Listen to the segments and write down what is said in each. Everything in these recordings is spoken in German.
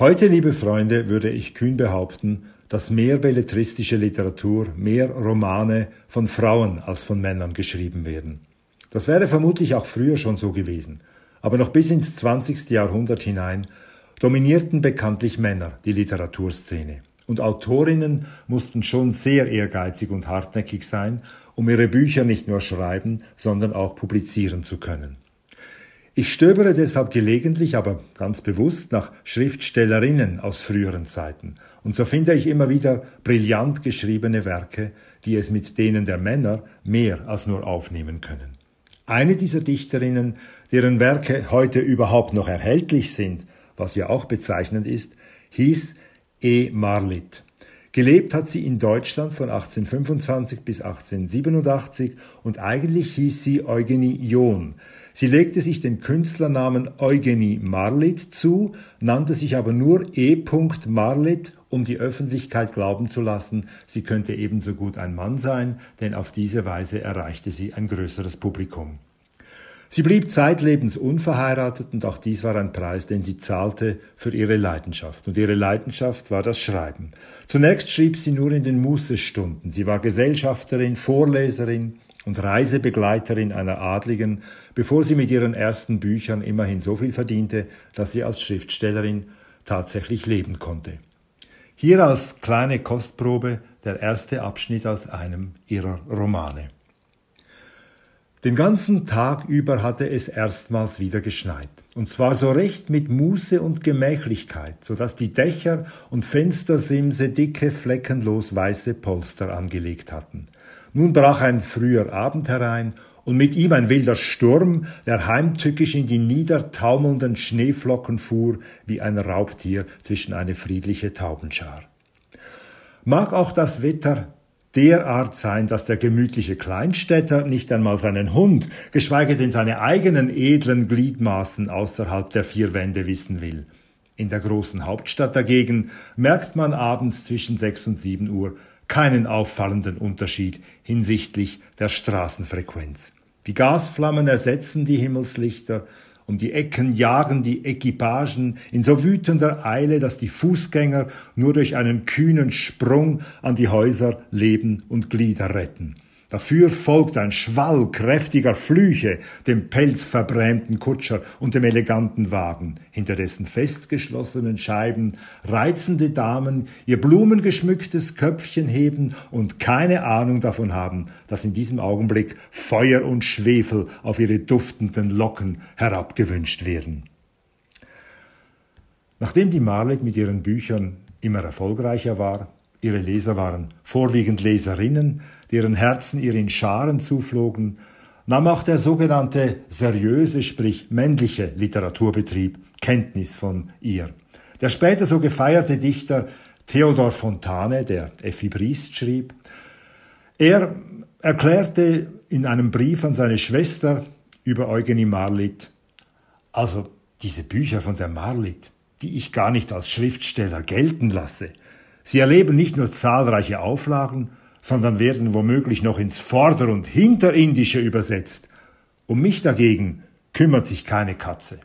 Heute, liebe Freunde, würde ich kühn behaupten, dass mehr belletristische Literatur, mehr Romane von Frauen als von Männern geschrieben werden. Das wäre vermutlich auch früher schon so gewesen. Aber noch bis ins 20. Jahrhundert hinein dominierten bekanntlich Männer die Literaturszene. Und Autorinnen mussten schon sehr ehrgeizig und hartnäckig sein, um ihre Bücher nicht nur schreiben, sondern auch publizieren zu können. Ich stöbere deshalb gelegentlich, aber ganz bewusst nach Schriftstellerinnen aus früheren Zeiten. Und so finde ich immer wieder brillant geschriebene Werke, die es mit denen der Männer mehr als nur aufnehmen können. Eine dieser Dichterinnen, deren Werke heute überhaupt noch erhältlich sind, was ja auch bezeichnend ist, hieß E. Marlitt. Gelebt hat sie in Deutschland von 1825 bis 1887 und eigentlich hieß sie Eugenie John. Sie legte sich den Künstlernamen Eugenie Marlitt zu, nannte sich aber nur E. Marlitt, um die Öffentlichkeit glauben zu lassen, sie könnte ebenso gut ein Mann sein, denn auf diese Weise erreichte sie ein größeres Publikum. Sie blieb zeitlebens unverheiratet und auch dies war ein Preis, den sie zahlte für ihre Leidenschaft. Und ihre Leidenschaft war das Schreiben. Zunächst schrieb sie nur in den Mußestunden. Sie war Gesellschafterin, Vorleserin, und Reisebegleiterin einer Adligen, bevor sie mit ihren ersten Büchern immerhin so viel verdiente, dass sie als Schriftstellerin tatsächlich leben konnte. Hier als kleine Kostprobe der erste Abschnitt aus einem ihrer Romane. Den ganzen Tag über hatte es erstmals wieder geschneit, und zwar so recht mit Muße und Gemächlichkeit, so dass die Dächer und Fenstersimse dicke, fleckenlos weiße Polster angelegt hatten. Nun brach ein früher Abend herein und mit ihm ein wilder Sturm, der heimtückisch in die niedertaumelnden Schneeflocken fuhr, wie ein Raubtier zwischen eine friedliche Taubenschar. Mag auch das Wetter derart sein, dass der gemütliche Kleinstädter nicht einmal seinen Hund, geschweige denn seine eigenen edlen Gliedmaßen außerhalb der vier Wände wissen will. In der großen Hauptstadt dagegen merkt man abends zwischen sechs und sieben Uhr keinen auffallenden Unterschied hinsichtlich der Straßenfrequenz. Die Gasflammen ersetzen die Himmelslichter, um die Ecken jagen die Equipagen in so wütender Eile, dass die Fußgänger nur durch einen kühnen Sprung an die Häuser Leben und Glieder retten. Dafür folgt ein Schwall kräftiger Flüche dem pelzverbrämten Kutscher und dem eleganten Wagen, hinter dessen festgeschlossenen Scheiben reizende Damen ihr blumengeschmücktes Köpfchen heben und keine Ahnung davon haben, dass in diesem Augenblick Feuer und Schwefel auf ihre duftenden Locken herabgewünscht werden. Nachdem die Marlet mit ihren Büchern immer erfolgreicher war, ihre Leser waren vorwiegend Leserinnen, deren Herzen ihr in Scharen zuflogen, nahm auch der sogenannte seriöse, sprich männliche Literaturbetrieb Kenntnis von ihr. Der später so gefeierte Dichter Theodor Fontane, der Effi Briest schrieb, er erklärte in einem Brief an seine Schwester über Eugenie Marlitt, also diese Bücher von der Marlitt, die ich gar nicht als Schriftsteller gelten lasse, sie erleben nicht nur zahlreiche Auflagen, sondern werden womöglich noch ins Vorder- und Hinterindische übersetzt. Um mich dagegen kümmert sich keine Katze.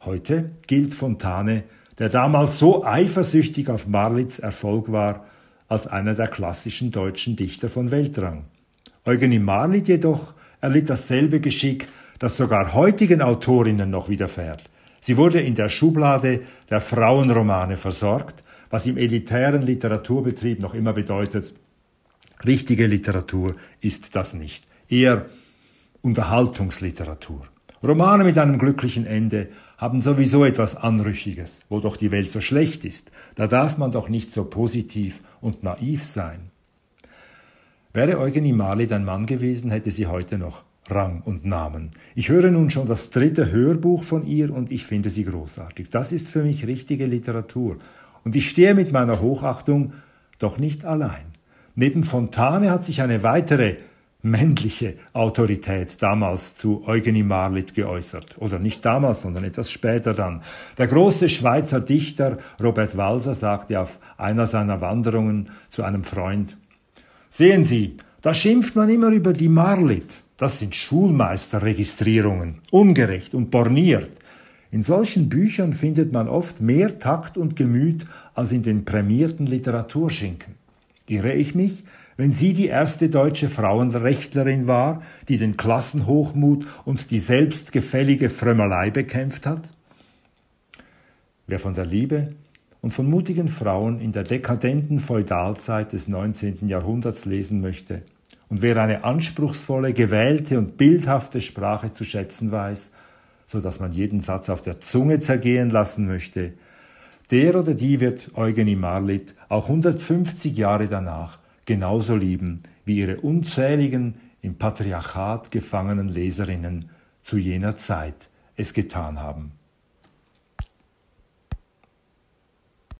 Heute gilt Fontane, der damals so eifersüchtig auf Marlitz Erfolg war, als einer der klassischen deutschen Dichter von Weltrang. Eugenie Marlitt jedoch erlitt dasselbe Geschick, das sogar heutigen Autorinnen noch widerfährt. Sie wurde in der Schublade der Frauenromane versorgt, was im elitären Literaturbetrieb noch immer bedeutet, richtige Literatur ist das nicht, eher Unterhaltungsliteratur. Romane mit einem glücklichen Ende haben sowieso etwas Anrüchiges, wo doch die Welt so schlecht ist. Da darf man doch nicht so positiv und naiv sein. Wäre Eugenie Marlitt ein Mann gewesen, hätte sie heute noch Rang und Namen. Ich höre nun schon das dritte Hörbuch von ihr und ich finde sie großartig. Das ist für mich richtige Literatur und ich stehe mit meiner Hochachtung doch nicht allein. Neben Fontane hat sich eine weitere männliche Autorität damals zu Eugenie Marlitt geäußert. Oder nicht damals, sondern etwas später dann. Der große Schweizer Dichter Robert Walser sagte auf einer seiner Wanderungen zu einem Freund, Sehen Sie, da schimpft man immer über die Marlitt. Das sind Schulmeisterregistrierungen, ungerecht und borniert. In solchen Büchern findet man oft mehr Takt und Gemüt als in den prämierten Literaturschinken. Irre ich mich, wenn sie die erste deutsche Frauenrechtlerin war, die den Klassenhochmut und die selbstgefällige Frömmelei bekämpft hat? Wer von der Liebe und von mutigen Frauen in der dekadenten Feudalzeit des 19. Jahrhunderts lesen möchte, und wer eine anspruchsvolle, gewählte und bildhafte Sprache zu schätzen weiß, so dass man jeden Satz auf der Zunge zergehen lassen möchte, der oder die wird Eugenie Marlitt auch 150 Jahre danach genauso lieben wie ihre unzähligen im Patriarchat gefangenen Leserinnen zu jener Zeit es getan haben.